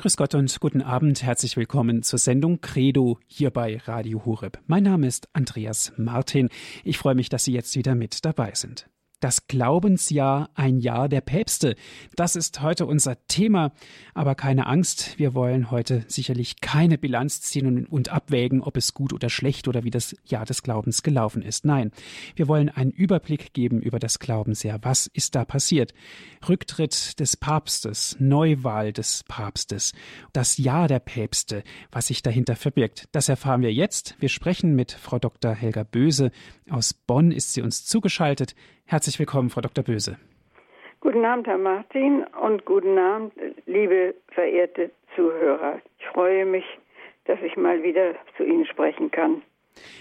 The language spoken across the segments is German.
Grüß Gott und guten Abend. Herzlich willkommen zur Sendung Credo hier bei Radio Horeb. Mein Name ist Andreas Martin. Ich freue mich, dass Sie jetzt wieder mit dabei sind. Das Glaubensjahr, ein Jahr der Päpste. Das ist heute unser Thema. Aber keine Angst, wir wollen heute sicherlich keine Bilanz ziehen und abwägen, ob es gut oder schlecht oder wie das Jahr des Glaubens gelaufen ist. Nein, wir wollen einen Überblick geben über das Glaubensjahr. Was ist da passiert? Rücktritt des Papstes, Neuwahl des Papstes, das Jahr der Päpste, was sich dahinter verbirgt. Das erfahren wir jetzt. Wir sprechen mit Frau Dr. Helga Böse. Aus Bonn ist sie uns zugeschaltet. Herzlich willkommen, Frau Dr. Böse. Guten Abend, Herr Martin, und guten Abend, liebe verehrte Zuhörer. Ich freue mich, dass ich mal wieder zu Ihnen sprechen kann.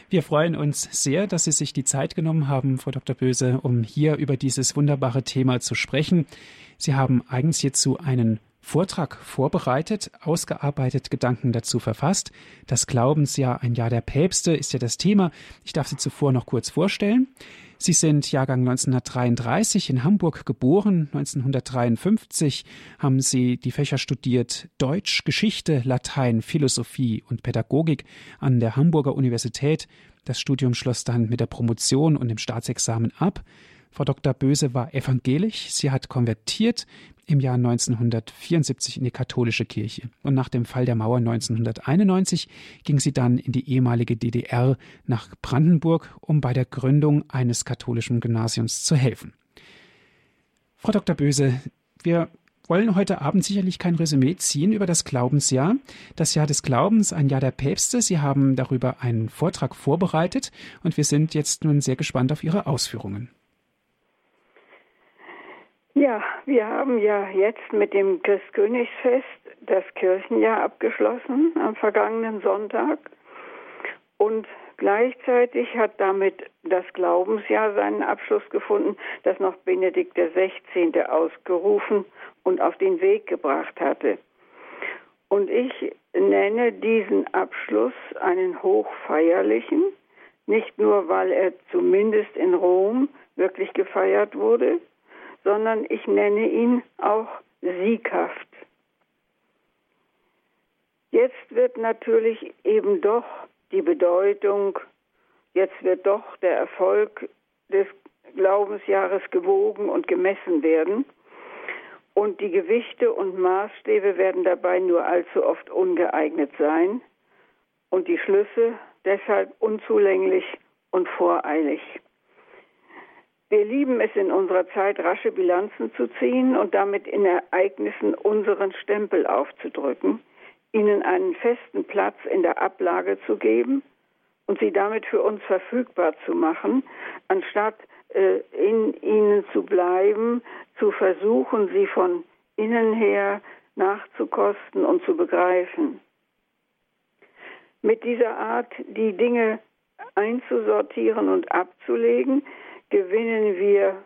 Wir freuen uns sehr, dass Sie sich die Zeit genommen haben, Frau Dr. Böse, um hier über dieses wunderbare Thema zu sprechen. Sie haben eigens hierzu einen Vortrag vorbereitet, ausgearbeitet, Gedanken dazu verfasst. Das Glaubensjahr, ein Jahr der Päpste ist ja das Thema. Ich darf Sie zuvor noch kurz vorstellen. Sie sind Jahrgang 1933 in Hamburg geboren. 1953 haben Sie die Fächer studiert Deutsch, Geschichte, Latein, Philosophie und Pädagogik an der Hamburger Universität. Das Studium schloss dann mit der Promotion und dem Staatsexamen ab. Frau Dr. Böse war evangelisch. Sie hat konvertiert im Jahr 1974 in die katholische Kirche. Und nach dem Fall der Mauer 1991 ging sie dann in die ehemalige DDR nach Brandenburg, um bei der Gründung eines katholischen Gymnasiums zu helfen. Frau Dr. Böse, wir wollen heute Abend sicherlich kein Resümee ziehen über das Glaubensjahr. Das Jahr des Glaubens, ein Jahr der Päpste. Sie haben darüber einen Vortrag vorbereitet und wir sind jetzt nun sehr gespannt auf Ihre Ausführungen. Ja, wir haben ja jetzt mit dem Christkönigsfest das Kirchenjahr abgeschlossen am vergangenen Sonntag und gleichzeitig hat damit das Glaubensjahr seinen Abschluss gefunden, das noch Benedikt XVI. ausgerufen und auf den Weg gebracht hatte. Und ich nenne diesen Abschluss einen hochfeierlichen, nicht nur weil er zumindest in Rom wirklich gefeiert wurde, sondern ich nenne ihn auch sieghaft. Jetzt wird natürlich eben doch die Bedeutung, jetzt wird doch der Erfolg des Glaubensjahres gewogen und gemessen werden. Und die Gewichte und Maßstäbe werden dabei nur allzu oft ungeeignet sein und die Schlüsse deshalb unzulänglich und voreilig. Wir lieben es in unserer Zeit, rasche Bilanzen zu ziehen und damit in Ereignissen unseren Stempel aufzudrücken, ihnen einen festen Platz in der Ablage zu geben und sie damit für uns verfügbar zu machen, anstatt äh, in ihnen zu bleiben, zu versuchen, sie von innen her nachzukosten und zu begreifen. Mit dieser Art, die Dinge einzusortieren und abzulegen, gewinnen wir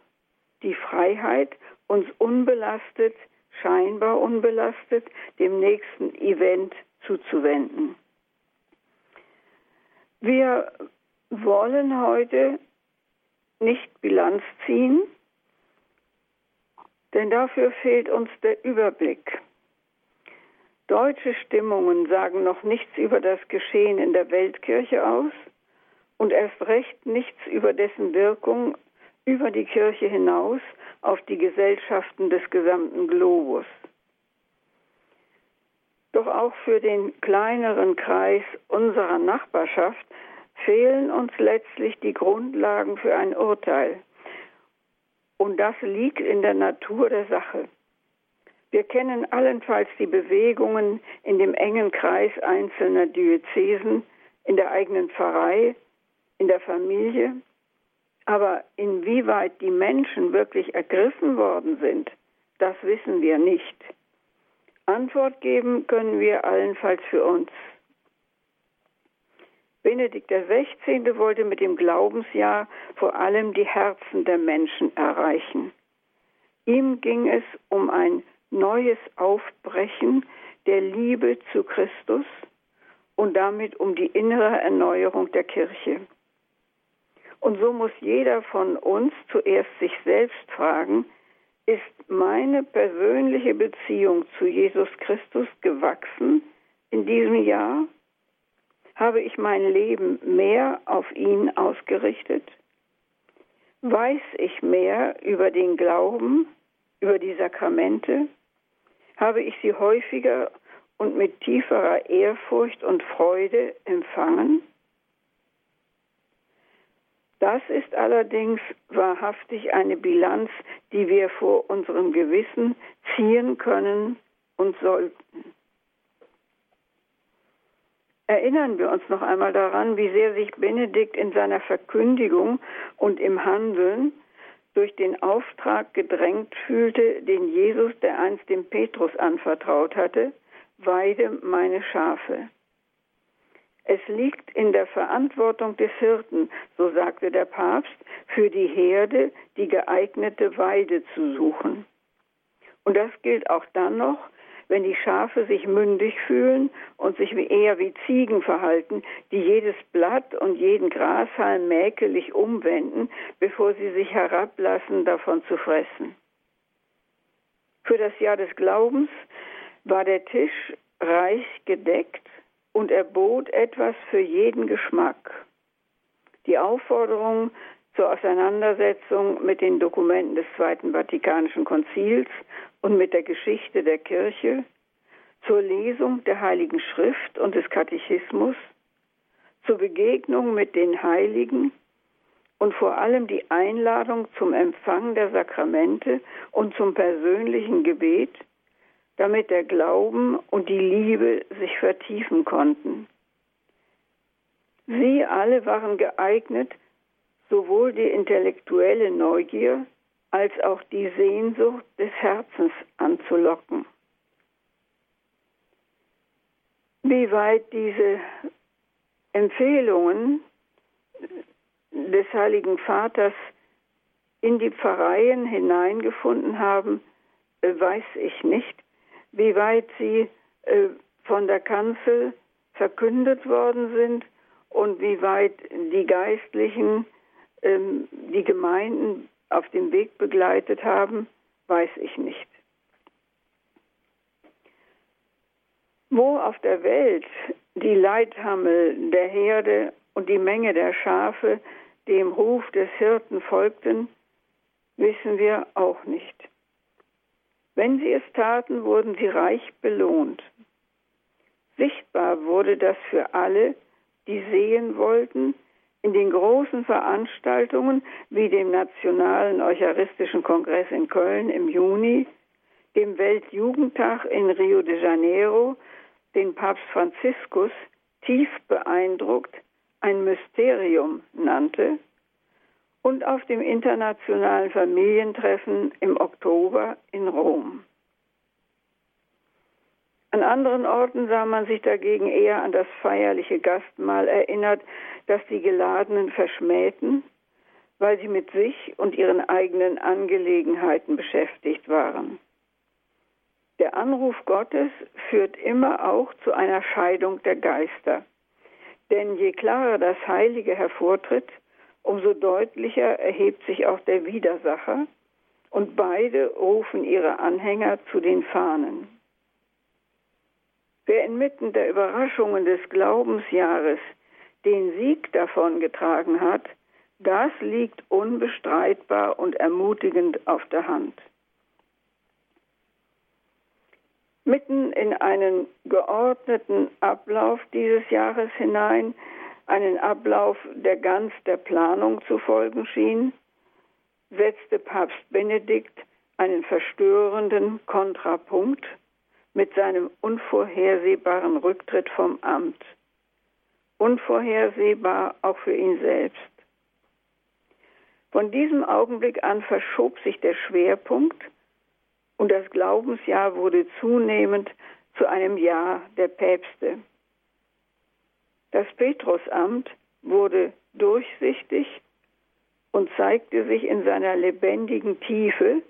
die Freiheit, uns unbelastet, scheinbar unbelastet, dem nächsten Event zuzuwenden. Wir wollen heute nicht Bilanz ziehen, denn dafür fehlt uns der Überblick. Deutsche Stimmungen sagen noch nichts über das Geschehen in der Weltkirche aus und erst recht nichts über dessen Wirkung über die Kirche hinaus auf die Gesellschaften des gesamten Globus. Doch auch für den kleineren Kreis unserer Nachbarschaft fehlen uns letztlich die Grundlagen für ein Urteil. Und das liegt in der Natur der Sache. Wir kennen allenfalls die Bewegungen in dem engen Kreis einzelner Diözesen, in der eigenen Pfarrei, in der Familie, aber inwieweit die Menschen wirklich ergriffen worden sind, das wissen wir nicht. Antwort geben können wir allenfalls für uns. Benedikt XVI. wollte mit dem Glaubensjahr vor allem die Herzen der Menschen erreichen. Ihm ging es um ein neues Aufbrechen der Liebe zu Christus und damit um die innere Erneuerung der Kirche. Und so muss jeder von uns zuerst sich selbst fragen, ist meine persönliche Beziehung zu Jesus Christus gewachsen in diesem Jahr? Habe ich mein Leben mehr auf ihn ausgerichtet? Weiß ich mehr über den Glauben, über die Sakramente? Habe ich sie häufiger und mit tieferer Ehrfurcht und Freude empfangen? Das ist allerdings wahrhaftig eine Bilanz, die wir vor unserem Gewissen ziehen können und sollten. Erinnern wir uns noch einmal daran, wie sehr sich Benedikt in seiner Verkündigung und im Handeln durch den Auftrag gedrängt fühlte, den Jesus, der einst dem Petrus anvertraut hatte, weide meine Schafe. Es liegt in der Verantwortung des Hirten, so sagte der Papst, für die Herde die geeignete Weide zu suchen. Und das gilt auch dann noch, wenn die Schafe sich mündig fühlen und sich eher wie Ziegen verhalten, die jedes Blatt und jeden Grashalm mäkelig umwenden, bevor sie sich herablassen, davon zu fressen. Für das Jahr des Glaubens war der Tisch reich gedeckt und er bot etwas für jeden Geschmack. Die Aufforderung zur Auseinandersetzung mit den Dokumenten des Zweiten Vatikanischen Konzils und mit der Geschichte der Kirche, zur Lesung der Heiligen Schrift und des Katechismus, zur Begegnung mit den Heiligen und vor allem die Einladung zum Empfang der Sakramente und zum persönlichen Gebet, damit der Glauben und die Liebe sich vertiefen konnten. Sie alle waren geeignet, sowohl die intellektuelle Neugier als auch die Sehnsucht des Herzens anzulocken. Wie weit diese Empfehlungen des Heiligen Vaters in die Pfarreien hineingefunden haben, weiß ich nicht wie weit sie äh, von der Kanzel verkündet worden sind und wie weit die Geistlichen ähm, die Gemeinden auf dem Weg begleitet haben, weiß ich nicht. Wo auf der Welt die Leithammel der Herde und die Menge der Schafe dem Ruf des Hirten folgten, wissen wir auch nicht. Wenn sie es taten, wurden sie reich belohnt. Sichtbar wurde das für alle, die sehen wollten, in den großen Veranstaltungen wie dem Nationalen Eucharistischen Kongress in Köln im Juni, dem Weltjugendtag in Rio de Janeiro, den Papst Franziskus tief beeindruckt ein Mysterium nannte, und auf dem internationalen Familientreffen im Oktober in Rom. An anderen Orten sah man sich dagegen eher an das feierliche Gastmahl erinnert, das die Geladenen verschmähten, weil sie mit sich und ihren eigenen Angelegenheiten beschäftigt waren. Der Anruf Gottes führt immer auch zu einer Scheidung der Geister. Denn je klarer das Heilige hervortritt, umso deutlicher erhebt sich auch der Widersacher und beide rufen ihre Anhänger zu den Fahnen. Wer inmitten der Überraschungen des Glaubensjahres den Sieg davongetragen hat, das liegt unbestreitbar und ermutigend auf der Hand. Mitten in einen geordneten Ablauf dieses Jahres hinein einen Ablauf, der ganz der Planung zu folgen schien, setzte Papst Benedikt einen verstörenden Kontrapunkt mit seinem unvorhersehbaren Rücktritt vom Amt. Unvorhersehbar auch für ihn selbst. Von diesem Augenblick an verschob sich der Schwerpunkt und das Glaubensjahr wurde zunehmend zu einem Jahr der Päpste. Das Petrusamt wurde durchsichtig und zeigte sich in seiner lebendigen Tiefe,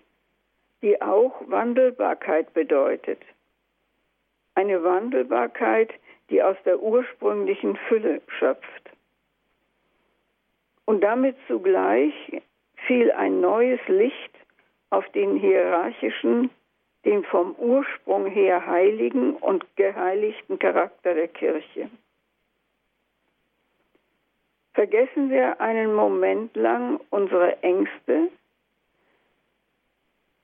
die auch Wandelbarkeit bedeutet. Eine Wandelbarkeit, die aus der ursprünglichen Fülle schöpft. Und damit zugleich fiel ein neues Licht auf den hierarchischen, den vom Ursprung her heiligen und geheiligten Charakter der Kirche. Vergessen wir einen Moment lang unsere Ängste.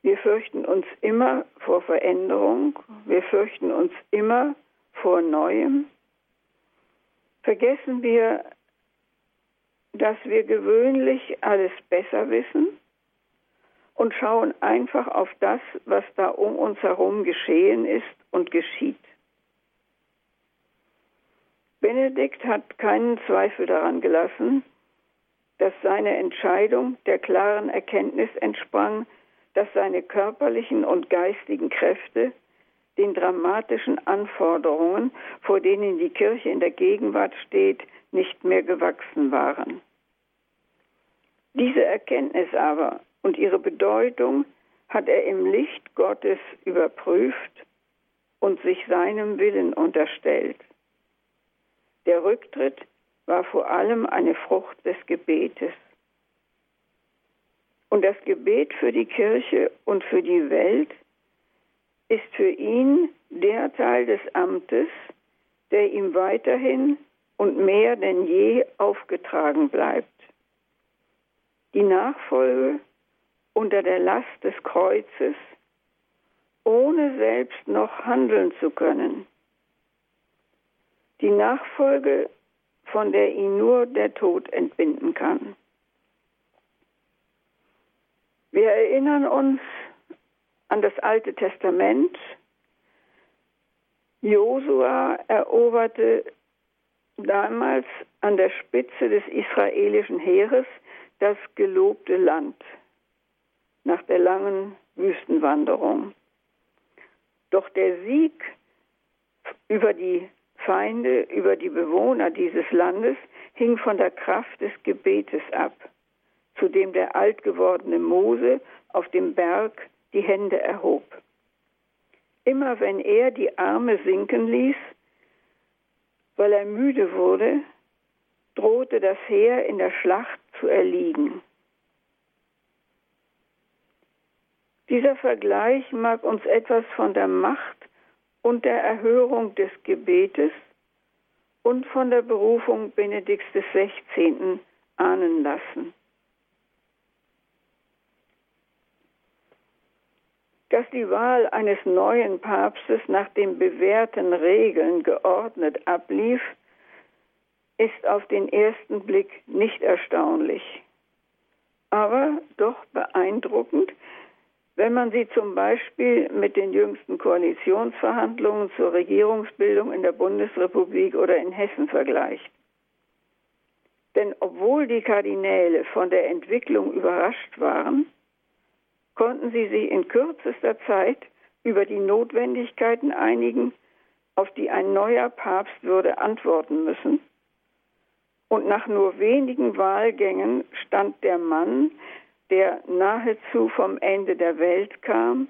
Wir fürchten uns immer vor Veränderung, wir fürchten uns immer vor Neuem. Vergessen wir, dass wir gewöhnlich alles besser wissen und schauen einfach auf das, was da um uns herum geschehen ist und geschieht. Benedikt hat keinen Zweifel daran gelassen, dass seine Entscheidung der klaren Erkenntnis entsprang, dass seine körperlichen und geistigen Kräfte den dramatischen Anforderungen, vor denen die Kirche in der Gegenwart steht, nicht mehr gewachsen waren. Diese Erkenntnis aber und ihre Bedeutung hat er im Licht Gottes überprüft und sich seinem Willen unterstellt. Der Rücktritt war vor allem eine Frucht des Gebetes. Und das Gebet für die Kirche und für die Welt ist für ihn der Teil des Amtes, der ihm weiterhin und mehr denn je aufgetragen bleibt. Die Nachfolge unter der Last des Kreuzes, ohne selbst noch handeln zu können. Die Nachfolge, von der ihn nur der Tod entbinden kann. Wir erinnern uns an das Alte Testament. Josua eroberte damals an der Spitze des israelischen Heeres das gelobte Land nach der langen Wüstenwanderung. Doch der Sieg über die Feinde, über die Bewohner dieses Landes hing von der Kraft des Gebetes ab, zu dem der alt gewordene Mose auf dem Berg die Hände erhob. Immer wenn er die Arme sinken ließ, weil er müde wurde, drohte das Heer in der Schlacht zu erliegen. Dieser Vergleich mag uns etwas von der Macht und der Erhörung des Gebetes und von der Berufung Benedikts XVI. ahnen lassen. dass die Wahl eines neuen Papstes nach den bewährten Regeln geordnet ablief, ist auf den ersten Blick nicht erstaunlich, aber doch beeindruckend, wenn man sie zum Beispiel mit den jüngsten Koalitionsverhandlungen zur Regierungsbildung in der Bundesrepublik oder in Hessen vergleicht. Denn obwohl die Kardinäle von der Entwicklung überrascht waren, konnten sie sich in kürzester Zeit über die Notwendigkeiten einigen, auf die ein neuer Papst würde antworten müssen. Und nach nur wenigen Wahlgängen stand der Mann, der nahezu vom Ende der Welt kam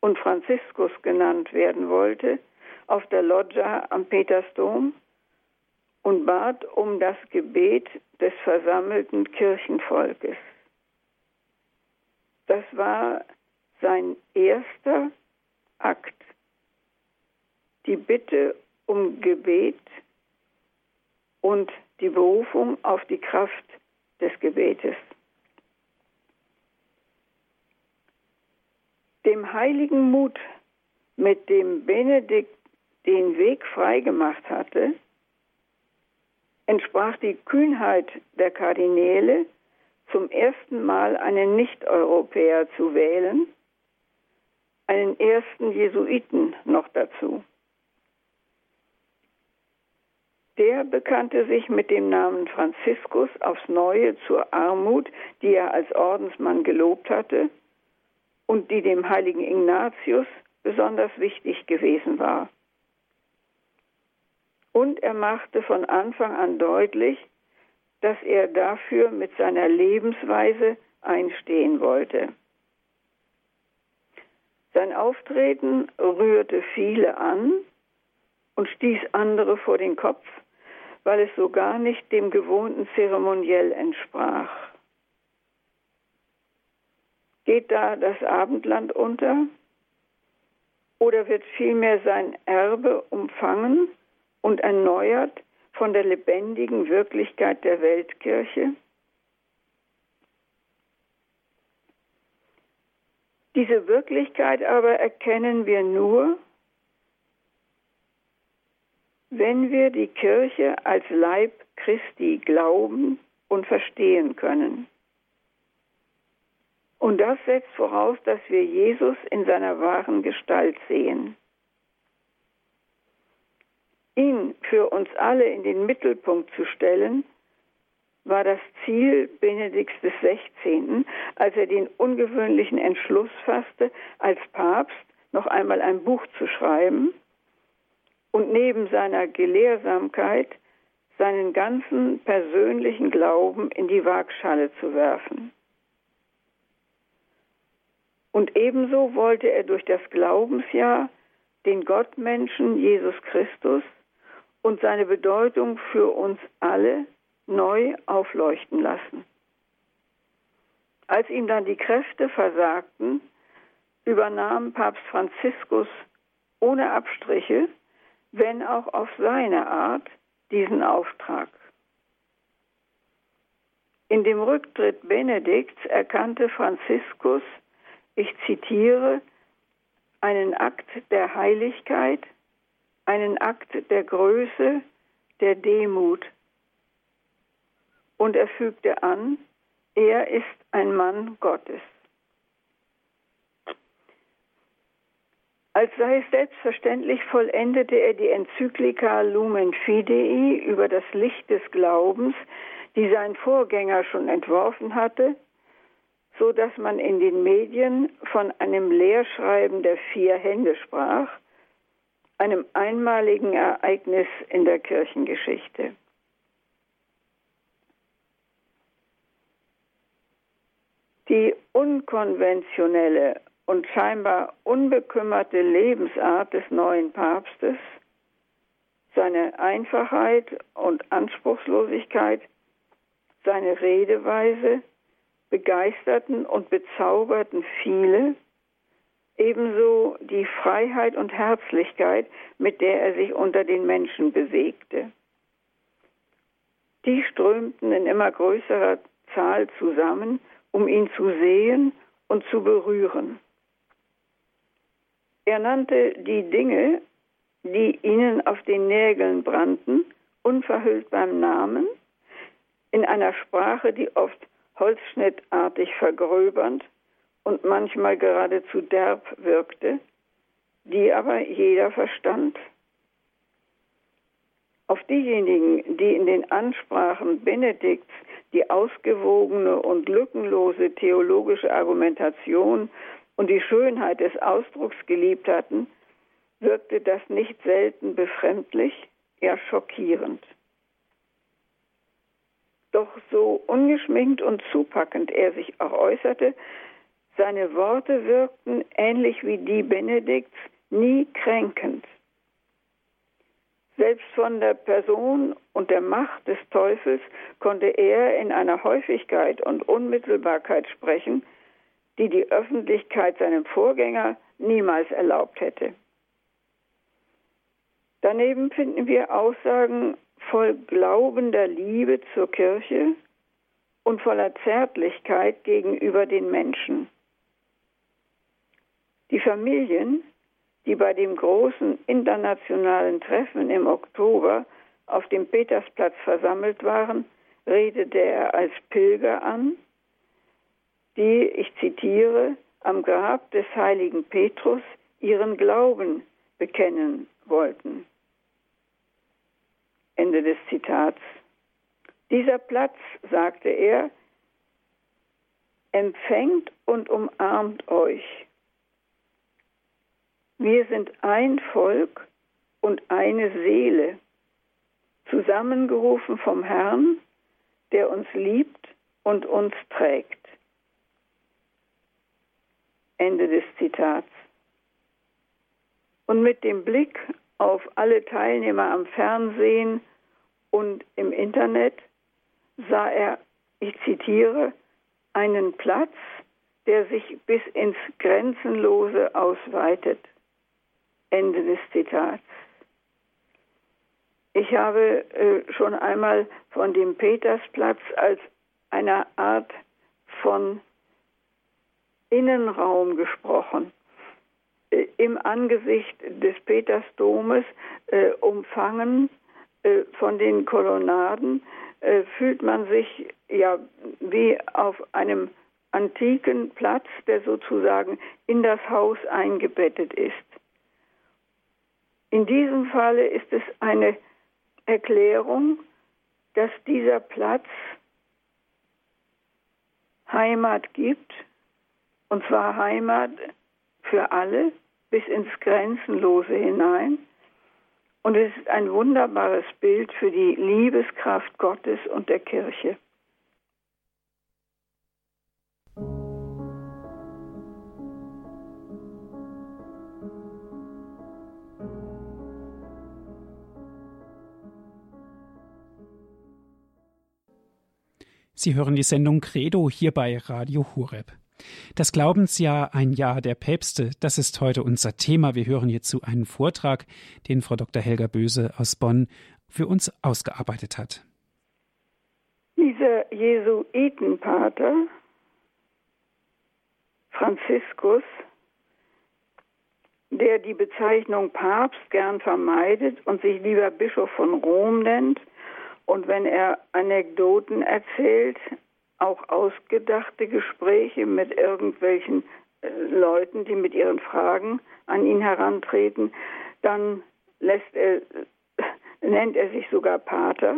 und Franziskus genannt werden wollte, auf der Loggia am Petersdom und bat um das Gebet des versammelten Kirchenvolkes. Das war sein erster Akt. Die Bitte um Gebet und die Berufung auf die Kraft des Gebetes. Dem heiligen Mut, mit dem Benedikt den Weg freigemacht hatte, entsprach die Kühnheit der Kardinäle, zum ersten Mal einen Nicht-Europäer zu wählen, einen ersten Jesuiten noch dazu. Der bekannte sich mit dem Namen Franziskus aufs Neue zur Armut, die er als Ordensmann gelobt hatte und die dem heiligen Ignatius besonders wichtig gewesen war. Und er machte von Anfang an deutlich, dass er dafür mit seiner Lebensweise einstehen wollte. Sein Auftreten rührte viele an und stieß andere vor den Kopf, weil es so gar nicht dem gewohnten Zeremoniell entsprach. Geht da das Abendland unter? Oder wird vielmehr sein Erbe umfangen und erneuert von der lebendigen Wirklichkeit der Weltkirche? Diese Wirklichkeit aber erkennen wir nur, wenn wir die Kirche als Leib Christi glauben und verstehen können. Und das setzt voraus, dass wir Jesus in seiner wahren Gestalt sehen. Ihn für uns alle in den Mittelpunkt zu stellen, war das Ziel Benedikts XVI., als er den ungewöhnlichen Entschluss fasste, als Papst noch einmal ein Buch zu schreiben und neben seiner Gelehrsamkeit seinen ganzen persönlichen Glauben in die Waagschale zu werfen. Und ebenso wollte er durch das Glaubensjahr den Gottmenschen Jesus Christus und seine Bedeutung für uns alle neu aufleuchten lassen. Als ihm dann die Kräfte versagten, übernahm Papst Franziskus ohne Abstriche, wenn auch auf seine Art, diesen Auftrag. In dem Rücktritt Benedikts erkannte Franziskus, zitiere, einen Akt der Heiligkeit, einen Akt der Größe, der Demut und er fügte an, er ist ein Mann Gottes. Als sei es selbstverständlich, vollendete er die Enzyklika Lumen Fidei über das Licht des Glaubens, die sein Vorgänger schon entworfen hatte, so dass man in den Medien von einem Lehrschreiben der vier Hände sprach, einem einmaligen Ereignis in der Kirchengeschichte. Die unkonventionelle und scheinbar unbekümmerte Lebensart des neuen Papstes, seine Einfachheit und Anspruchslosigkeit, seine Redeweise begeisterten und bezauberten viele, ebenso die Freiheit und Herzlichkeit, mit der er sich unter den Menschen bewegte. Die strömten in immer größerer Zahl zusammen um ihn zu sehen und zu berühren. Er nannte die Dinge, die ihnen auf den Nägeln brannten, unverhüllt beim Namen, in einer Sprache, die oft holzschnittartig vergröbernd und manchmal geradezu derb wirkte, die aber jeder verstand. Auf diejenigen, die in den Ansprachen Benedikts die ausgewogene und lückenlose theologische Argumentation und die Schönheit des Ausdrucks geliebt hatten, wirkte das nicht selten befremdlich, eher schockierend. Doch so ungeschminkt und zupackend er sich auch äußerte, seine Worte wirkten, ähnlich wie die Benedikts, nie kränkend. Selbst von der Person und der Macht des Teufels konnte er in einer Häufigkeit und Unmittelbarkeit sprechen, die die Öffentlichkeit seinem Vorgänger niemals erlaubt hätte. Daneben finden wir Aussagen voll glaubender Liebe zur Kirche und voller Zärtlichkeit gegenüber den Menschen. Die Familien, die bei dem großen internationalen Treffen im Oktober auf dem Petersplatz versammelt waren, redete er als Pilger an, die, ich zitiere, am Grab des heiligen Petrus ihren Glauben bekennen wollten. Ende des Zitats. Dieser Platz, sagte er, empfängt und umarmt euch wir sind ein Volk und eine Seele, zusammengerufen vom Herrn, der uns liebt und uns trägt. Ende des Zitats. Und mit dem Blick auf alle Teilnehmer am Fernsehen und im Internet sah er, ich zitiere, einen Platz, der sich bis ins Grenzenlose ausweitet. Ende des Zitats. Ich habe äh, schon einmal von dem Petersplatz als einer Art von Innenraum gesprochen. Im Angesicht des Petersdomes, äh, umfangen äh, von den Kolonnaden, äh, fühlt man sich ja wie auf einem antiken Platz, der sozusagen in das Haus eingebettet ist. In diesem Falle ist es eine Erklärung, dass dieser Platz Heimat gibt, und zwar Heimat für alle bis ins Grenzenlose hinein. Und es ist ein wunderbares Bild für die Liebeskraft Gottes und der Kirche. Sie hören die Sendung Credo hier bei Radio Hureb. Das Glaubensjahr, ein Jahr der Päpste, das ist heute unser Thema. Wir hören hierzu einen Vortrag, den Frau Dr. Helga Böse aus Bonn für uns ausgearbeitet hat. Dieser Jesuitenpater Franziskus, der die Bezeichnung Papst gern vermeidet und sich lieber Bischof von Rom nennt, und wenn er Anekdoten erzählt, auch ausgedachte Gespräche mit irgendwelchen äh, Leuten, die mit ihren Fragen an ihn herantreten, dann lässt er, nennt er sich sogar Pater.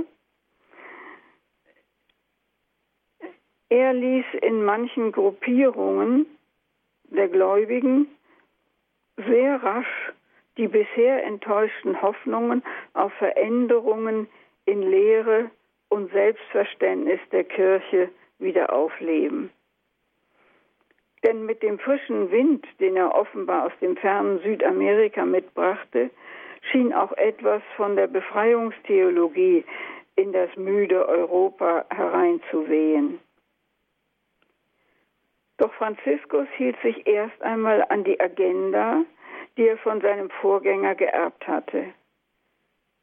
Er ließ in manchen Gruppierungen der Gläubigen sehr rasch die bisher enttäuschten Hoffnungen auf Veränderungen in Lehre und Selbstverständnis der Kirche wieder aufleben. Denn mit dem frischen Wind, den er offenbar aus dem fernen Südamerika mitbrachte, schien auch etwas von der Befreiungstheologie in das müde Europa hereinzuwehen. Doch Franziskus hielt sich erst einmal an die Agenda, die er von seinem Vorgänger geerbt hatte.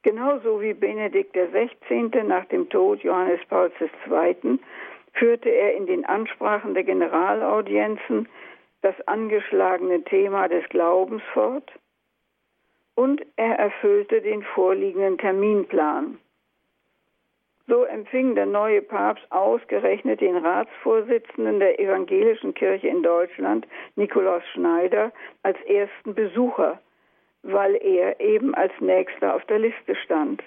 Genauso wie Benedikt XVI. nach dem Tod Johannes Pauls II. Führte er in den Ansprachen der Generalaudienzen das angeschlagene Thema des Glaubens fort und er erfüllte den vorliegenden Terminplan. So empfing der neue Papst ausgerechnet den Ratsvorsitzenden der Evangelischen Kirche in Deutschland, Nikolaus Schneider, als ersten Besucher weil er eben als nächster auf der Liste stand.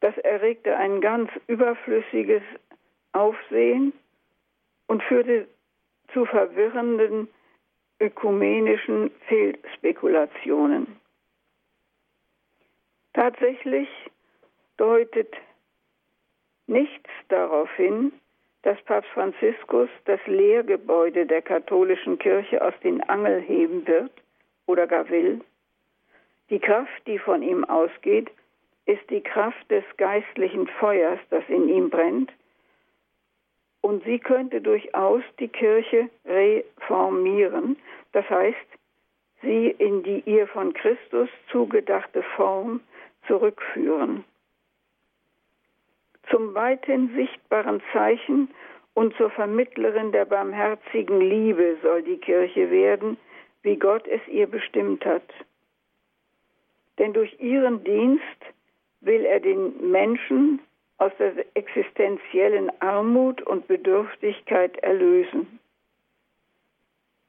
Das erregte ein ganz überflüssiges Aufsehen und führte zu verwirrenden ökumenischen Fehlspekulationen. Tatsächlich deutet nichts darauf hin, dass Papst Franziskus das Lehrgebäude der katholischen Kirche aus den Angel heben wird oder gar will. Die Kraft, die von ihm ausgeht, ist die Kraft des geistlichen Feuers, das in ihm brennt. Und sie könnte durchaus die Kirche reformieren, das heißt, sie in die ihr von Christus zugedachte Form zurückführen. Zum weithin sichtbaren Zeichen und zur Vermittlerin der barmherzigen Liebe soll die Kirche werden, wie Gott es ihr bestimmt hat denn durch ihren Dienst will er den Menschen aus der existenziellen Armut und Bedürftigkeit erlösen.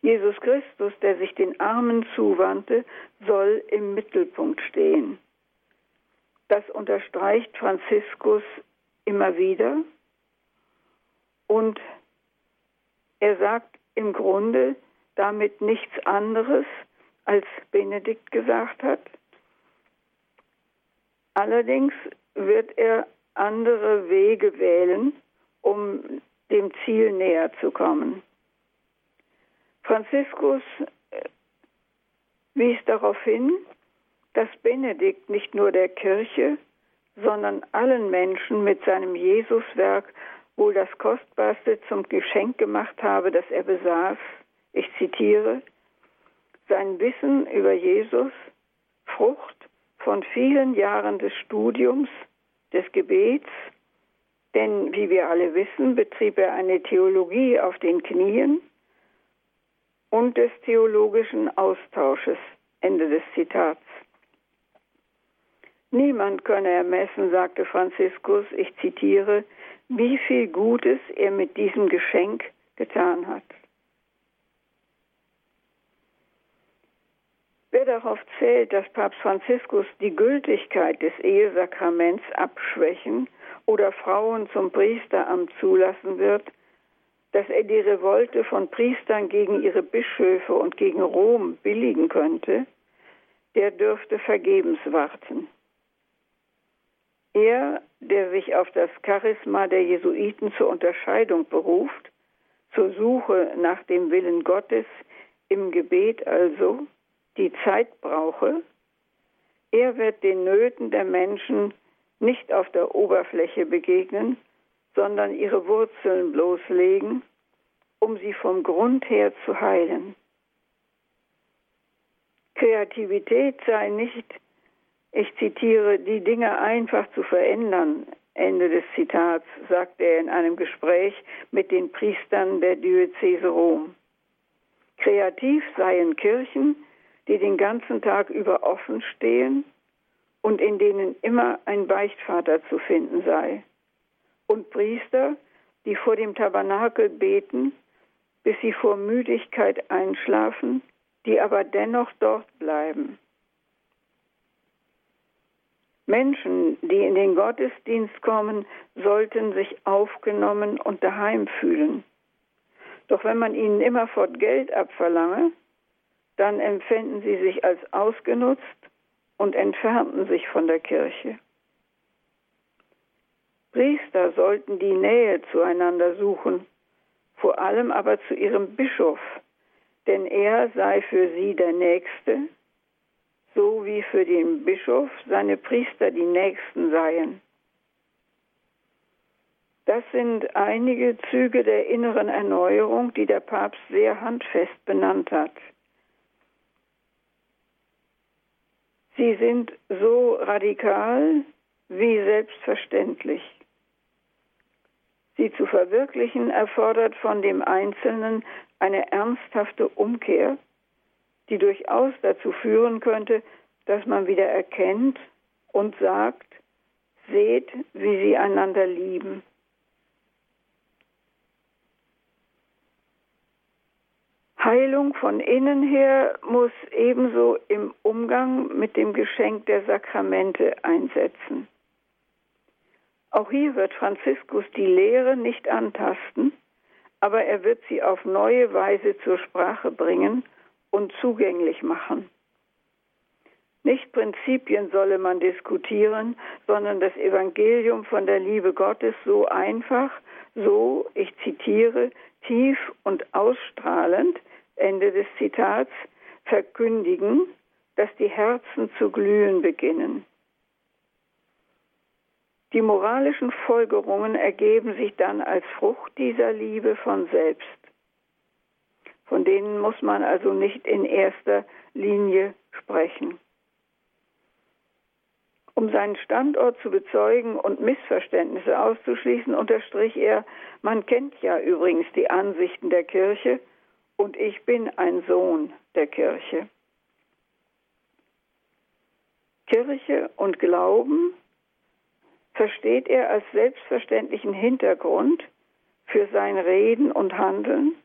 Jesus Christus, der sich den Armen zuwandte, soll im Mittelpunkt stehen. Das unterstreicht Franziskus immer wieder und er sagt im Grunde damit nichts anderes, als Benedikt gesagt hat. Allerdings wird er andere Wege wählen, um dem Ziel näher zu kommen. Franziskus äh, wies darauf hin, dass Benedikt nicht nur der Kirche, sondern allen Menschen mit seinem Jesuswerk wohl das Kostbarste zum Geschenk gemacht habe, das er besaß. Ich zitiere, sein Wissen über Jesus, Frucht von vielen Jahren des Studiums, des Gebets, denn wie wir alle wissen, betrieb er eine Theologie auf den Knien und des theologischen Austausches. Ende des Zitats. Niemand könne ermessen, sagte Franziskus, ich zitiere, wie viel Gutes er mit diesem Geschenk getan hat. Wer darauf zählt, dass Papst Franziskus die Gültigkeit des Ehesakraments abschwächen oder Frauen zum Priesteramt zulassen wird, dass er die Revolte von Priestern gegen ihre Bischöfe und gegen Rom billigen könnte, der dürfte vergebens warten. Er, der sich auf das Charisma der Jesuiten zur Unterscheidung beruft, zur Suche nach dem Willen Gottes, im Gebet also, die Zeit brauche, er wird den Nöten der Menschen nicht auf der Oberfläche begegnen, sondern ihre Wurzeln bloßlegen, um sie vom Grund her zu heilen. Kreativität sei nicht ich zitiere, die Dinge einfach zu verändern. Ende des Zitats, sagte er in einem Gespräch mit den Priestern der Diözese Rom. Kreativ seien Kirchen, die den ganzen Tag über offen stehen und in denen immer ein Beichtvater zu finden sei. Und Priester, die vor dem Tabernakel beten, bis sie vor Müdigkeit einschlafen, die aber dennoch dort bleiben. Menschen, die in den Gottesdienst kommen, sollten sich aufgenommen und daheim fühlen. Doch wenn man ihnen immerfort Geld abverlange, dann empfänden sie sich als ausgenutzt und entfernten sich von der Kirche. Priester sollten die Nähe zueinander suchen, vor allem aber zu ihrem Bischof, denn er sei für sie der Nächste so wie für den Bischof seine Priester die Nächsten seien. Das sind einige Züge der inneren Erneuerung, die der Papst sehr handfest benannt hat. Sie sind so radikal wie selbstverständlich. Sie zu verwirklichen erfordert von dem Einzelnen eine ernsthafte Umkehr die durchaus dazu führen könnte, dass man wieder erkennt und sagt, seht, wie sie einander lieben. Heilung von innen her muss ebenso im Umgang mit dem Geschenk der Sakramente einsetzen. Auch hier wird Franziskus die Lehre nicht antasten, aber er wird sie auf neue Weise zur Sprache bringen und zugänglich machen. Nicht Prinzipien solle man diskutieren, sondern das Evangelium von der Liebe Gottes so einfach, so, ich zitiere, tief und ausstrahlend, Ende des Zitats, verkündigen, dass die Herzen zu glühen beginnen. Die moralischen Folgerungen ergeben sich dann als Frucht dieser Liebe von selbst. Von denen muss man also nicht in erster Linie sprechen. Um seinen Standort zu bezeugen und Missverständnisse auszuschließen, unterstrich er, man kennt ja übrigens die Ansichten der Kirche und ich bin ein Sohn der Kirche. Kirche und Glauben versteht er als selbstverständlichen Hintergrund für sein Reden und Handeln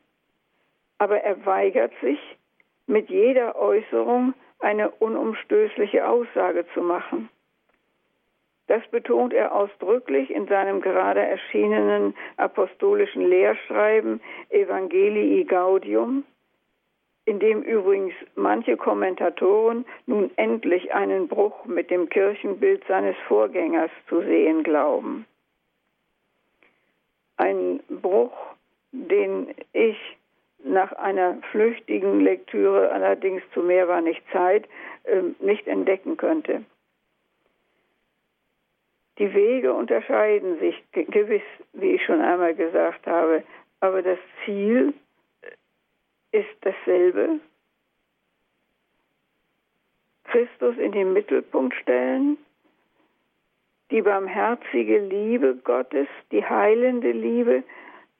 aber er weigert sich, mit jeder Äußerung eine unumstößliche Aussage zu machen. Das betont er ausdrücklich in seinem gerade erschienenen apostolischen Lehrschreiben Evangelii Gaudium, in dem übrigens manche Kommentatoren nun endlich einen Bruch mit dem Kirchenbild seines Vorgängers zu sehen glauben. Ein Bruch, den ich nach einer flüchtigen Lektüre, allerdings zu mehr war nicht Zeit, ähm, nicht entdecken könnte. Die Wege unterscheiden sich gewiss, wie ich schon einmal gesagt habe, aber das Ziel ist dasselbe. Christus in den Mittelpunkt stellen, die barmherzige Liebe Gottes, die heilende Liebe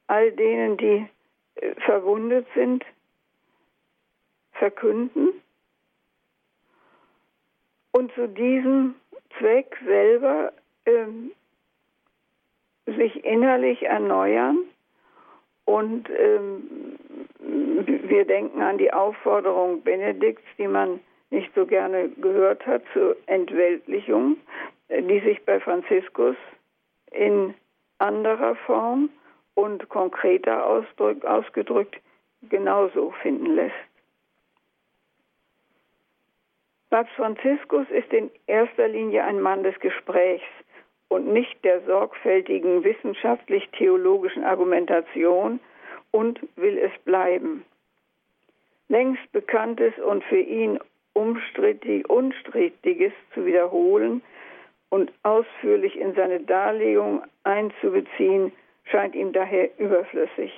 all denen, die äh, verwundet sind, verkünden und zu diesem Zweck selber ähm, sich innerlich erneuern und ähm, wir denken an die Aufforderung Benedikts, die man nicht so gerne gehört hat, zur Entweltlichung, die sich bei Franziskus in anderer Form und konkreter ausdrück, ausgedrückt genauso finden lässt. Papst Franziskus ist in erster Linie ein Mann des Gesprächs und nicht der sorgfältigen wissenschaftlich-theologischen Argumentation und will es bleiben. Längst Bekanntes und für ihn umstrittig, Unstrittiges zu wiederholen und ausführlich in seine Darlegung einzubeziehen, scheint ihm daher überflüssig.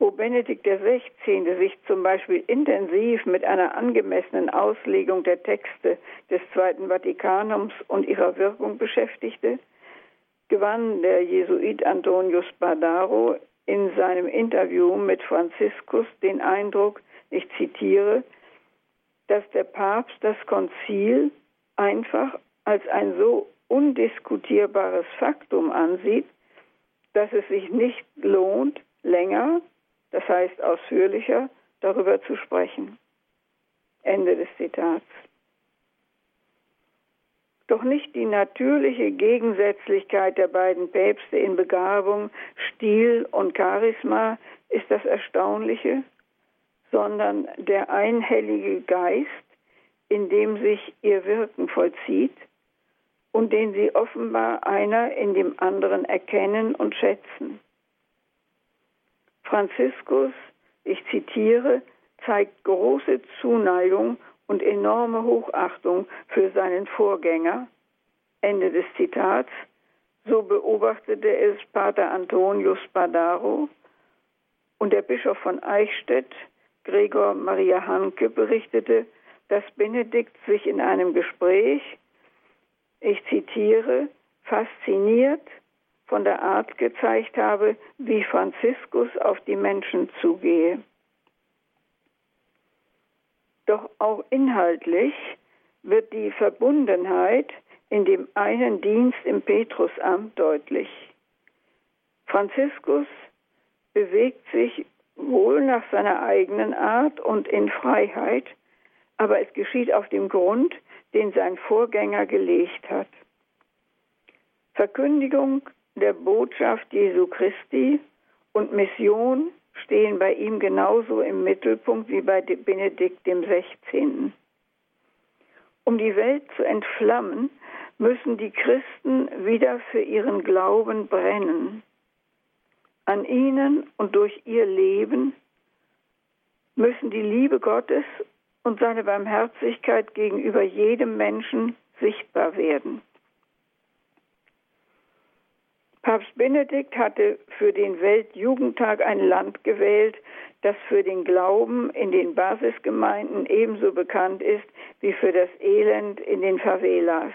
Wo Benedikt XVI. sich zum Beispiel intensiv mit einer angemessenen Auslegung der Texte des Zweiten Vatikanums und ihrer Wirkung beschäftigte, gewann der Jesuit Antonius Badaro in seinem Interview mit Franziskus den Eindruck, ich zitiere, dass der Papst das Konzil einfach als ein so undiskutierbares Faktum ansieht, dass es sich nicht lohnt, länger, das heißt ausführlicher, darüber zu sprechen. Ende des Zitats. Doch nicht die natürliche Gegensätzlichkeit der beiden Päpste in Begabung, Stil und Charisma ist das Erstaunliche, sondern der einhellige Geist, in dem sich ihr Wirken vollzieht und den sie offenbar einer in dem anderen erkennen und schätzen. Franziskus, ich zitiere, zeigt große Zuneigung und enorme Hochachtung für seinen Vorgänger. Ende des Zitats. So beobachtete es Pater Antonius Spadaro und der Bischof von Eichstätt, Gregor Maria Hanke, berichtete, dass Benedikt sich in einem Gespräch ich zitiere, fasziniert von der Art gezeigt habe, wie Franziskus auf die Menschen zugehe. Doch auch inhaltlich wird die Verbundenheit in dem einen Dienst im Petrusamt deutlich. Franziskus bewegt sich wohl nach seiner eigenen Art und in Freiheit, aber es geschieht auf dem Grund, den sein Vorgänger gelegt hat. Verkündigung der Botschaft Jesu Christi und Mission stehen bei ihm genauso im Mittelpunkt wie bei Benedikt dem 16. Um die Welt zu entflammen, müssen die Christen wieder für ihren Glauben brennen. An ihnen und durch ihr Leben müssen die Liebe Gottes und seine Barmherzigkeit gegenüber jedem Menschen sichtbar werden. Papst Benedikt hatte für den Weltjugendtag ein Land gewählt, das für den Glauben in den Basisgemeinden ebenso bekannt ist wie für das Elend in den Favelas.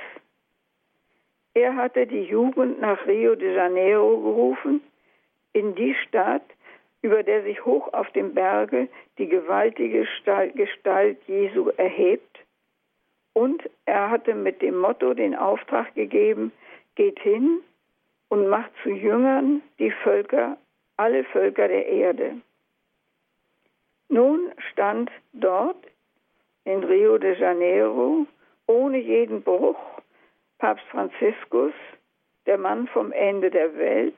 Er hatte die Jugend nach Rio de Janeiro gerufen, in die Stadt, über der sich hoch auf dem Berge die gewaltige Gestalt Jesu erhebt. Und er hatte mit dem Motto den Auftrag gegeben, geht hin und macht zu Jüngern die Völker, alle Völker der Erde. Nun stand dort in Rio de Janeiro ohne jeden Bruch Papst Franziskus, der Mann vom Ende der Welt,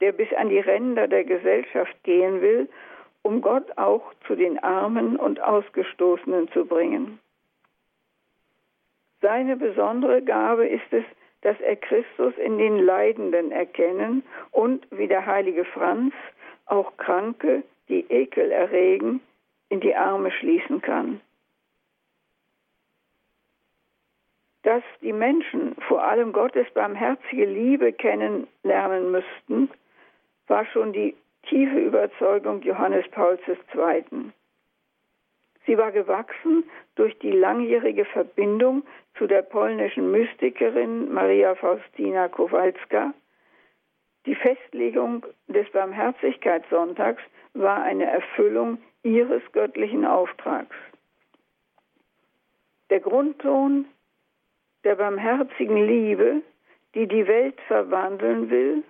der bis an die Ränder der Gesellschaft gehen will, um Gott auch zu den Armen und Ausgestoßenen zu bringen. Seine besondere Gabe ist es, dass er Christus in den Leidenden erkennen und, wie der heilige Franz, auch Kranke, die Ekel erregen, in die Arme schließen kann. dass die Menschen vor allem Gottes barmherzige Liebe kennenlernen müssten, war schon die tiefe Überzeugung Johannes Pauls II. Sie war gewachsen durch die langjährige Verbindung zu der polnischen Mystikerin Maria Faustina Kowalska. Die Festlegung des Barmherzigkeitssonntags war eine Erfüllung ihres göttlichen Auftrags. Der Grundton der barmherzigen Liebe, die die Welt verwandeln will,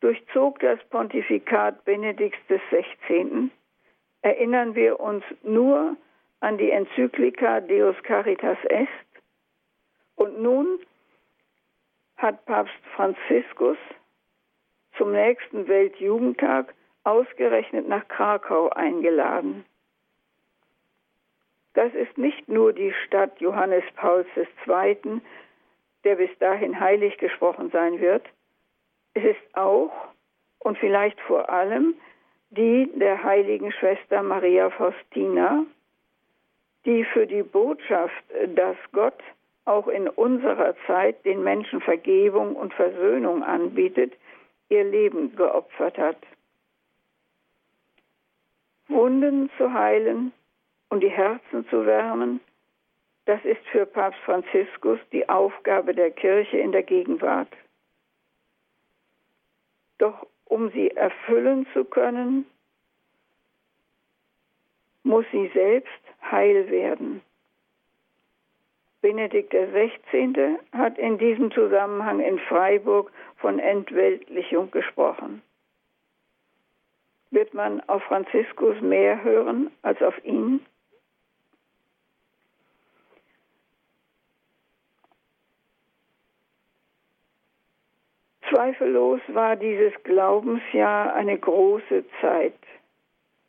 durchzog das Pontifikat Benedikts XVI. Erinnern wir uns nur an die Enzyklika Deus Caritas Est. Und nun hat Papst Franziskus zum nächsten Weltjugendtag ausgerechnet nach Krakau eingeladen. Das ist nicht nur die Stadt Johannes Pauls II., der bis dahin heilig gesprochen sein wird, es ist auch und vielleicht vor allem die der heiligen Schwester Maria Faustina, die für die Botschaft, dass Gott auch in unserer Zeit den Menschen Vergebung und Versöhnung anbietet, ihr Leben geopfert hat. Wunden zu heilen, und die Herzen zu wärmen, das ist für Papst Franziskus die Aufgabe der Kirche in der Gegenwart. Doch um sie erfüllen zu können, muss sie selbst heil werden. Benedikt XVI. hat in diesem Zusammenhang in Freiburg von Entweltlichung gesprochen. Wird man auf Franziskus mehr hören als auf ihn? Zweifellos war dieses Glaubensjahr eine große Zeit.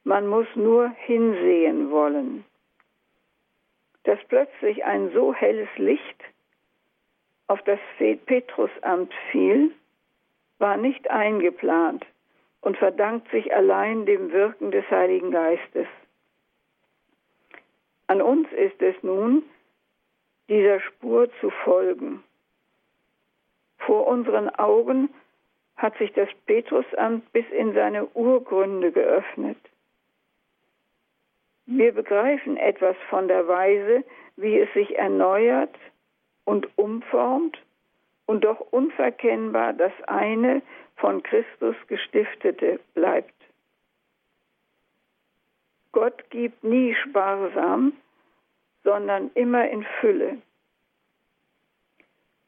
Man muss nur hinsehen wollen. Dass plötzlich ein so helles Licht auf das Petrusamt fiel, war nicht eingeplant und verdankt sich allein dem Wirken des Heiligen Geistes. An uns ist es nun, dieser Spur zu folgen vor unseren Augen hat sich das Petrusamt bis in seine Urgründe geöffnet. Wir begreifen etwas von der Weise, wie es sich erneuert und umformt und doch unverkennbar das eine von Christus gestiftete bleibt. Gott gibt nie sparsam, sondern immer in Fülle.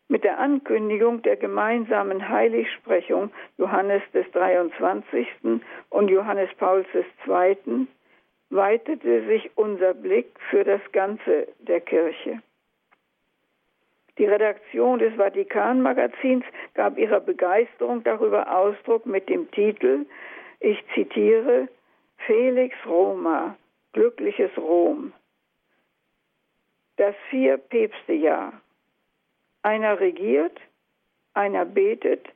Mit der Ankündigung der gemeinsamen Heiligsprechung Johannes des 23. und Johannes Pauls II. weitete sich unser Blick für das Ganze der Kirche. Die Redaktion des Vatikanmagazins gab ihrer Begeisterung darüber Ausdruck mit dem Titel, ich zitiere, Felix Roma, glückliches Rom. Das vier Päpstejahr einer regiert, einer betet,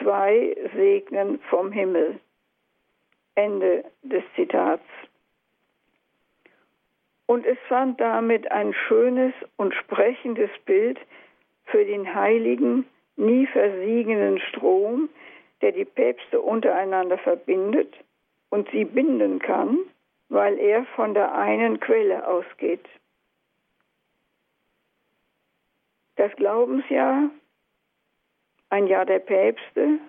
zwei segnen vom Himmel. Ende des Zitats. Und es fand damit ein schönes und sprechendes Bild für den heiligen, nie versiegenden Strom, der die Päpste untereinander verbindet und sie binden kann, weil er von der einen Quelle ausgeht. Das Glaubensjahr, ein Jahr der Päpste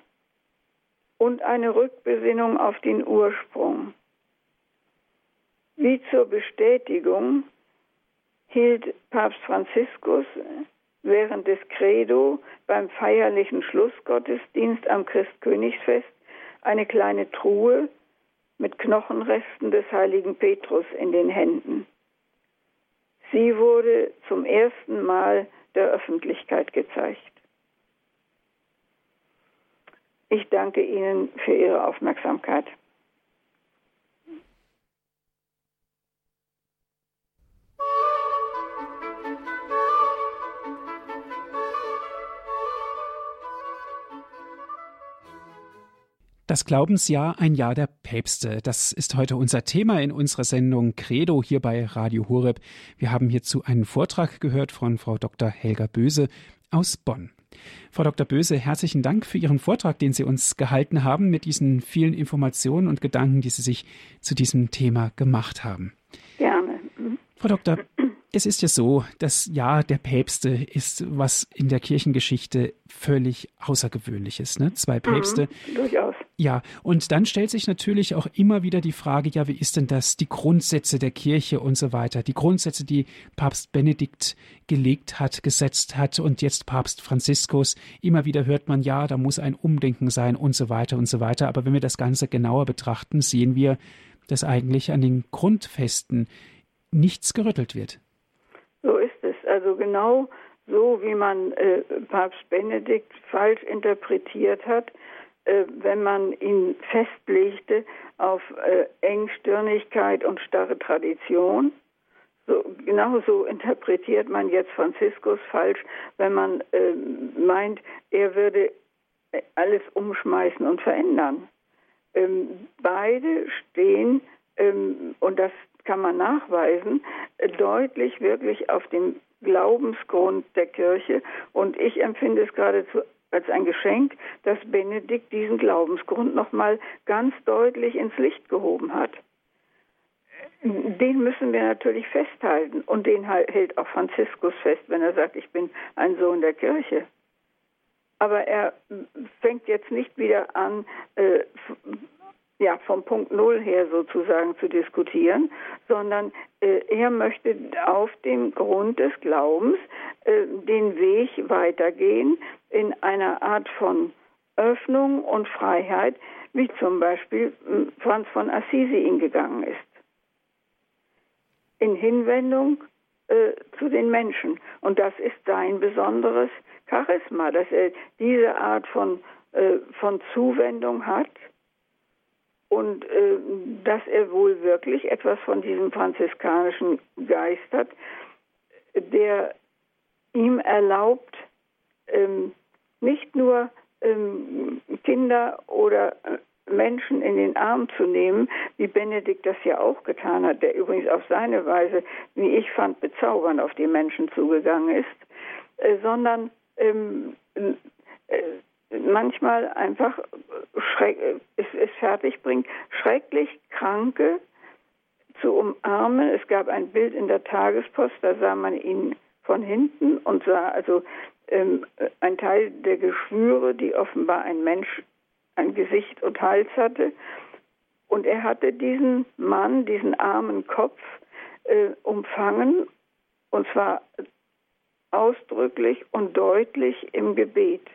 und eine Rückbesinnung auf den Ursprung. Wie zur Bestätigung hielt Papst Franziskus während des Credo beim feierlichen Schlussgottesdienst am Christkönigsfest eine kleine Truhe mit Knochenresten des heiligen Petrus in den Händen. Sie wurde zum ersten Mal der Öffentlichkeit gezeigt. Ich danke Ihnen für Ihre Aufmerksamkeit. Das Glaubensjahr, ein Jahr der Päpste. Das ist heute unser Thema in unserer Sendung Credo hier bei Radio Horeb. Wir haben hierzu einen Vortrag gehört von Frau Dr. Helga Böse aus Bonn. Frau Dr. Böse, herzlichen Dank für Ihren Vortrag, den Sie uns gehalten haben mit diesen vielen Informationen und Gedanken, die Sie sich zu diesem Thema gemacht haben. Gerne. Frau Dr. Es ist ja so, das Jahr der Päpste ist was in der Kirchengeschichte völlig Außergewöhnliches. Ne? Zwei Päpste. Mhm, durchaus. Ja, und dann stellt sich natürlich auch immer wieder die Frage, ja, wie ist denn das, die Grundsätze der Kirche und so weiter, die Grundsätze, die Papst Benedikt gelegt hat, gesetzt hat und jetzt Papst Franziskus. Immer wieder hört man, ja, da muss ein Umdenken sein und so weiter und so weiter. Aber wenn wir das Ganze genauer betrachten, sehen wir, dass eigentlich an den Grundfesten nichts gerüttelt wird. So. Also genau so, wie man äh, Papst Benedikt falsch interpretiert hat, äh, wenn man ihn festlegte auf äh, Engstirnigkeit und starre Tradition. So, genauso interpretiert man jetzt Franziskus falsch, wenn man äh, meint, er würde äh, alles umschmeißen und verändern. Ähm, beide stehen, ähm, und das kann man nachweisen, deutlich wirklich auf dem Glaubensgrund der Kirche. Und ich empfinde es geradezu als ein Geschenk, dass Benedikt diesen Glaubensgrund nochmal ganz deutlich ins Licht gehoben hat. Den müssen wir natürlich festhalten und den hält auch Franziskus fest, wenn er sagt, ich bin ein Sohn der Kirche. Aber er fängt jetzt nicht wieder an, äh, ja, vom Punkt Null her sozusagen zu diskutieren, sondern äh, er möchte auf dem Grund des Glaubens äh, den Weg weitergehen in einer Art von Öffnung und Freiheit, wie zum Beispiel hm, Franz von Assisi ihn gegangen ist. In Hinwendung äh, zu den Menschen. Und das ist sein besonderes Charisma, dass er diese Art von, äh, von Zuwendung hat und äh, dass er wohl wirklich etwas von diesem franziskanischen Geist hat, der ihm erlaubt, ähm, nicht nur ähm, Kinder oder äh, Menschen in den Arm zu nehmen, wie Benedikt das ja auch getan hat, der übrigens auf seine Weise, wie ich fand, bezaubernd auf die Menschen zugegangen ist, äh, sondern ähm, äh, manchmal einfach es, es fertig bringt, schrecklich Kranke zu umarmen. Es gab ein Bild in der Tagespost, da sah man ihn von hinten und sah also ähm, ein Teil der Geschwüre, die offenbar ein Mensch ein Gesicht und Hals hatte. Und er hatte diesen Mann, diesen armen Kopf äh, umfangen, und zwar ausdrücklich und deutlich im Gebet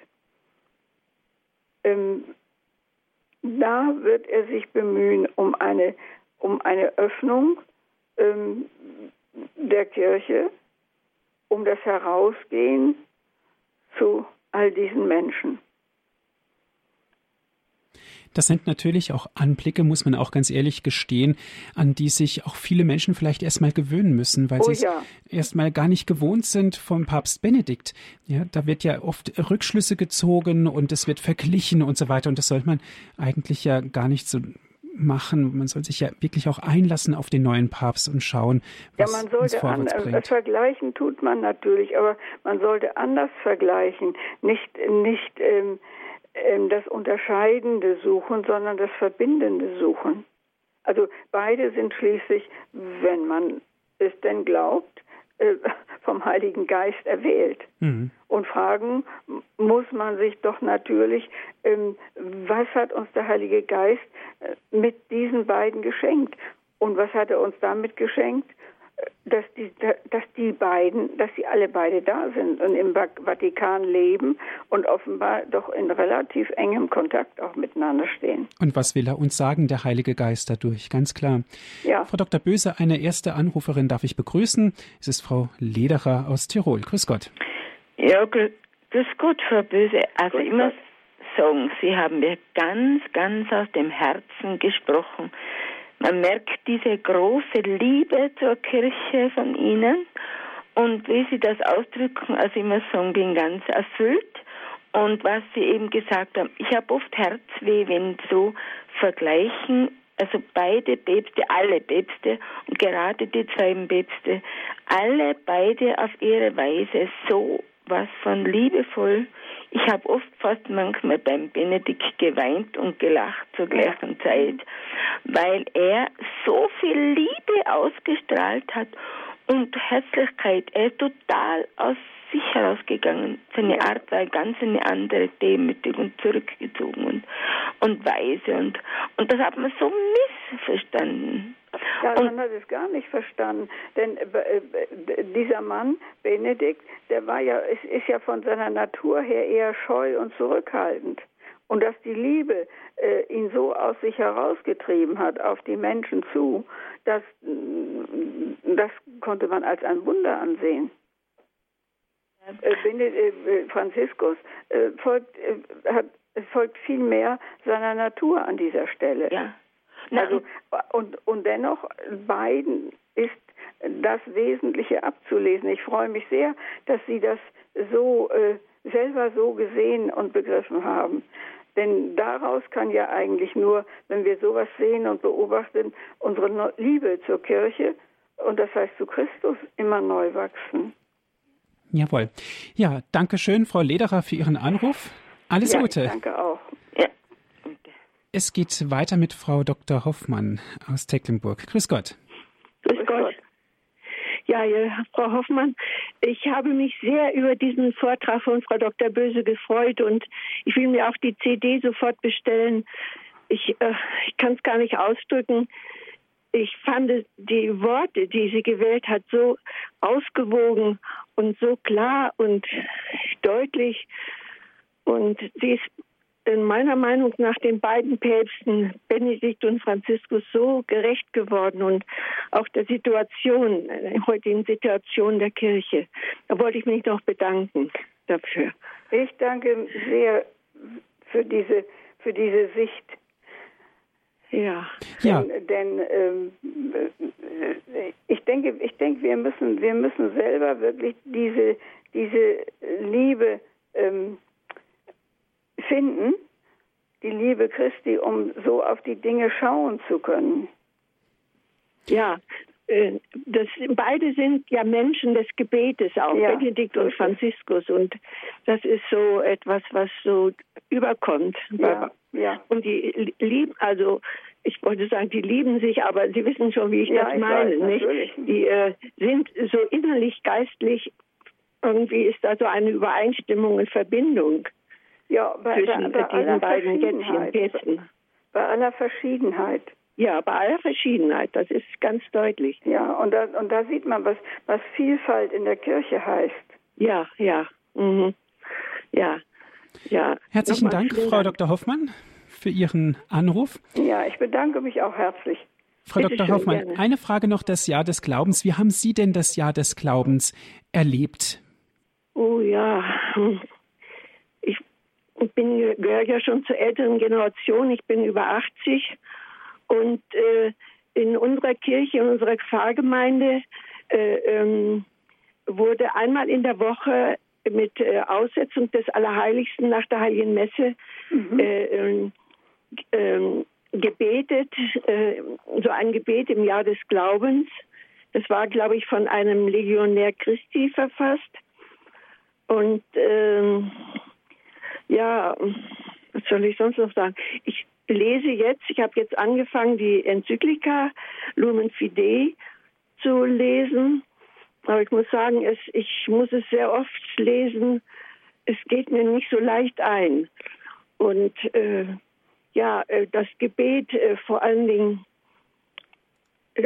ähm, da wird er sich bemühen um eine, um eine Öffnung ähm, der Kirche, um das Herausgehen zu all diesen Menschen. Das sind natürlich auch Anblicke, muss man auch ganz ehrlich gestehen, an die sich auch viele Menschen vielleicht erstmal gewöhnen müssen, weil oh, sie ja. es erstmal gar nicht gewohnt sind vom Papst Benedikt. Ja, da wird ja oft Rückschlüsse gezogen und es wird verglichen und so weiter. Und das sollte man eigentlich ja gar nicht so machen. Man soll sich ja wirklich auch einlassen auf den neuen Papst und schauen, was ja, man sollte uns an, bringt. Vergleichen tut man natürlich, aber man sollte anders vergleichen. Nicht, nicht ähm, das Unterscheidende suchen, sondern das Verbindende suchen. Also beide sind schließlich, wenn man es denn glaubt, äh, vom Heiligen Geist erwählt. Mhm. Und fragen muss man sich doch natürlich, ähm, was hat uns der Heilige Geist äh, mit diesen beiden geschenkt? Und was hat er uns damit geschenkt? Dass die, dass die beiden, dass sie alle beide da sind und im Vatikan leben und offenbar doch in relativ engem Kontakt auch miteinander stehen. Und was will er uns sagen, der Heilige Geist dadurch? Ganz klar. Ja. Frau Dr. Böse, eine erste Anruferin darf ich begrüßen. Es ist Frau Lederer aus Tirol. Grüß Gott. Ja, grüß Gott, Frau Böse. Also grüß immer sagen, Sie haben mir ganz, ganz aus dem Herzen gesprochen. Man merkt diese große Liebe zur Kirche von ihnen und wie sie das ausdrücken, also immer sagen, bin ganz erfüllt Und was Sie eben gesagt haben, ich habe oft Herzweh, wenn so vergleichen, also beide Päpste, alle Päpste und gerade die zwei Päpste, alle beide auf ihre Weise so was von liebevoll. Ich habe oft fast manchmal beim Benedikt geweint und gelacht zur gleichen Zeit, weil er so viel Liebe ausgestrahlt hat und Herzlichkeit. Er ist total aus sich herausgegangen. Seine Art war ganz eine andere, demütig und zurückgezogen und, und weise. Und, und das hat man so missverstanden. Ja, man hat es gar nicht verstanden, denn äh, äh, dieser Mann, Benedikt, der war ja, ist, ist ja von seiner Natur her eher scheu und zurückhaltend. Und dass die Liebe äh, ihn so aus sich herausgetrieben hat auf die Menschen zu, das, das konnte man als ein Wunder ansehen. Äh, äh, äh, Franziskus folgt, hat, folgt viel mehr seiner Natur an dieser Stelle. Ja. Also, und, und dennoch, beiden ist das Wesentliche abzulesen. Ich freue mich sehr, dass Sie das so äh, selber so gesehen und begriffen haben. Denn daraus kann ja eigentlich nur, wenn wir sowas sehen und beobachten, unsere Liebe zur Kirche und das heißt zu Christus immer neu wachsen. Jawohl. Ja, danke schön, Frau Lederer, für Ihren Anruf. Alles ja, Gute. Danke auch. Ja. Es geht weiter mit Frau Dr. Hoffmann aus Tecklenburg. Grüß Gott. Grüß Gott. Ja, ja, Frau Hoffmann, ich habe mich sehr über diesen Vortrag von Frau Dr. Böse gefreut und ich will mir auch die CD sofort bestellen. Ich, äh, ich kann es gar nicht ausdrücken, ich fand die Worte, die sie gewählt hat, so ausgewogen und so klar und deutlich. Und sie ist in meiner Meinung nach den beiden Päpsten, Benedikt und Franziskus, so gerecht geworden und auch der Situation, der heutigen Situation der Kirche. Da wollte ich mich noch bedanken dafür. Ich danke sehr für diese, für diese Sicht ja. ja. Denn, denn ähm, äh, ich denke, ich denke, wir müssen, wir müssen selber wirklich diese, diese Liebe ähm, finden, die Liebe Christi, um so auf die Dinge schauen zu können. Ja, das, beide sind ja Menschen des Gebetes auch, ja, Benedikt und Franziskus. Und das ist so etwas, was so überkommt. Ja, ja. Und die lieben, also ich wollte sagen, die lieben sich, aber Sie wissen schon, wie ich das ich meine. Weiß, nicht? Die äh, sind so innerlich, geistlich, irgendwie ist da so eine Übereinstimmung und Verbindung bei, zwischen bei, bei diesen beiden Gätzchen. Bei aller Verschiedenheit. Ja, bei aller Verschiedenheit, das ist ganz deutlich. Ja, und da, und da sieht man, was, was Vielfalt in der Kirche heißt. Ja, ja. Mhm. Ja, ja. Herzlichen Dank, Frau Dank. Dr. Hoffmann, für Ihren Anruf. Ja, ich bedanke mich auch herzlich. Frau Bitte Dr. Hoffmann, gerne. eine Frage noch das Jahr des Glaubens. Wie haben Sie denn das Jahr des Glaubens erlebt? Oh ja, ich bin gehöre ja schon zur älteren Generation. Ich bin über 80 und äh, in unserer Kirche, in unserer Pfarrgemeinde äh, ähm, wurde einmal in der Woche mit äh, Aussetzung des Allerheiligsten nach der Heiligen Messe mhm. äh, ähm, ähm, gebetet, äh, so ein Gebet im Jahr des Glaubens. Das war, glaube ich, von einem Legionär Christi verfasst. Und ähm, ja, was soll ich sonst noch sagen? Ich lese jetzt, ich habe jetzt angefangen, die Enzyklika Lumen Fidei zu lesen. Aber ich muss sagen, es, ich muss es sehr oft lesen. Es geht mir nicht so leicht ein. Und äh, ja, äh, das Gebet äh, vor allen Dingen,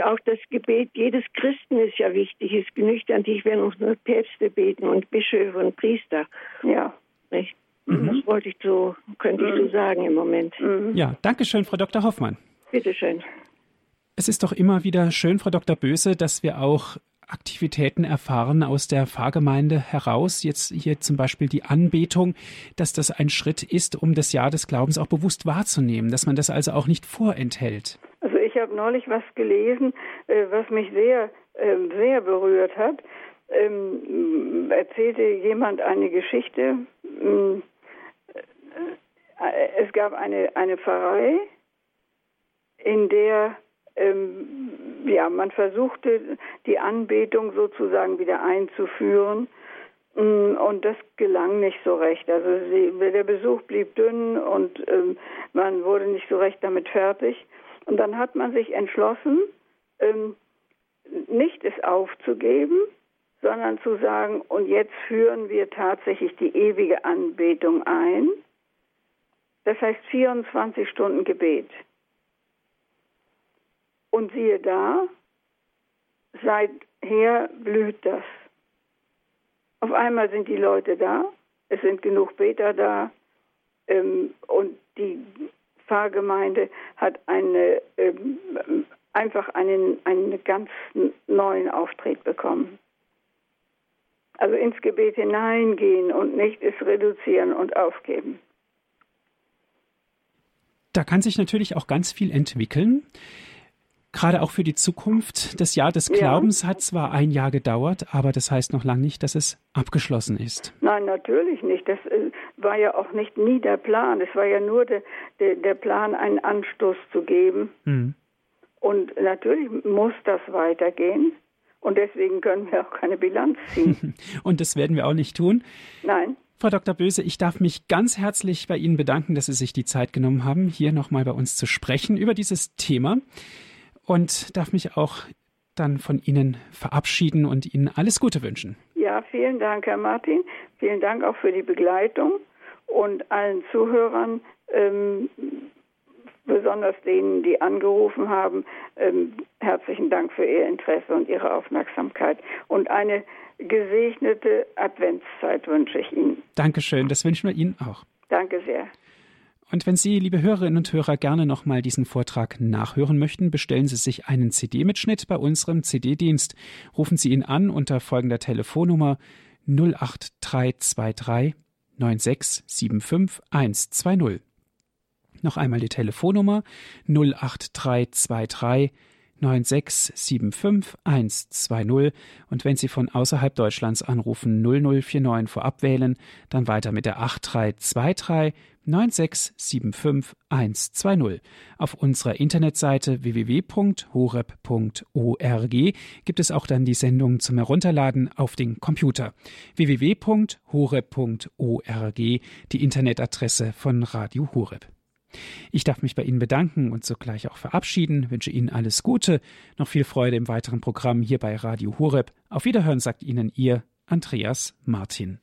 auch das Gebet jedes Christen ist ja wichtig. Es genügt an dich, wenn uns nur Päpste beten und Bischöfe und Priester. Ja. Nicht? Mhm. Das wollte ich so, könnte ich so mhm. sagen im Moment. Mhm. Ja, danke schön, Frau Dr. Hoffmann. Bitte schön. Es ist doch immer wieder schön, Frau Dr. Böse, dass wir auch Aktivitäten erfahren aus der Pfarrgemeinde heraus, jetzt hier zum Beispiel die Anbetung, dass das ein Schritt ist, um das Jahr des Glaubens auch bewusst wahrzunehmen, dass man das also auch nicht vorenthält. Also ich habe neulich was gelesen, äh, was mich sehr, ähm, sehr berührt hat. Ähm, erzählte jemand eine Geschichte, es gab eine, eine Pfarrei, in der ähm, ja, man versuchte, die Anbetung sozusagen wieder einzuführen. Mm, und das gelang nicht so recht. Also sie, der Besuch blieb dünn und ähm, man wurde nicht so recht damit fertig. Und dann hat man sich entschlossen, ähm, nicht es aufzugeben, sondern zu sagen, und jetzt führen wir tatsächlich die ewige Anbetung ein. Das heißt 24 Stunden Gebet. Und siehe da, seither blüht das. Auf einmal sind die Leute da, es sind genug Beter da ähm, und die Pfarrgemeinde hat eine, ähm, einfach einen, einen ganz neuen Auftritt bekommen. Also ins Gebet hineingehen und nicht es reduzieren und aufgeben. Da kann sich natürlich auch ganz viel entwickeln. Gerade auch für die Zukunft. Das Jahr des Glaubens ja. hat zwar ein Jahr gedauert, aber das heißt noch lange nicht, dass es abgeschlossen ist. Nein, natürlich nicht. Das äh, war ja auch nicht nie der Plan. Es war ja nur de, de, der Plan, einen Anstoß zu geben. Mhm. Und natürlich muss das weitergehen. Und deswegen können wir auch keine Bilanz ziehen. Und das werden wir auch nicht tun. Nein. Frau Dr. Böse, ich darf mich ganz herzlich bei Ihnen bedanken, dass Sie sich die Zeit genommen haben, hier nochmal bei uns zu sprechen über dieses Thema und darf mich auch dann von Ihnen verabschieden und Ihnen alles Gute wünschen. Ja, vielen Dank, Herr Martin. Vielen Dank auch für die Begleitung und allen Zuhörern, ähm, besonders denen, die angerufen haben, ähm, herzlichen Dank für Ihr Interesse und Ihre Aufmerksamkeit. Und eine gesegnete Adventszeit wünsche ich Ihnen. Dankeschön, das wünschen wir Ihnen auch. Danke sehr. Und wenn Sie, liebe Hörerinnen und Hörer, gerne nochmal diesen Vortrag nachhören möchten, bestellen Sie sich einen CD-Mitschnitt bei unserem CD-Dienst. Rufen Sie ihn an unter folgender Telefonnummer 08323 9675 120. Noch einmal die Telefonnummer 08323 9675 120 und wenn Sie von außerhalb Deutschlands anrufen 0049 vorab wählen, dann weiter mit der 8323 9675 120. Auf unserer Internetseite www.horeb.org gibt es auch dann die Sendung zum Herunterladen auf den Computer. www.horeb.org, die Internetadresse von Radio Horeb. Ich darf mich bei Ihnen bedanken und sogleich auch verabschieden, wünsche Ihnen alles Gute, noch viel Freude im weiteren Programm hier bei Radio Horeb. Auf Wiederhören sagt Ihnen Ihr Andreas Martin.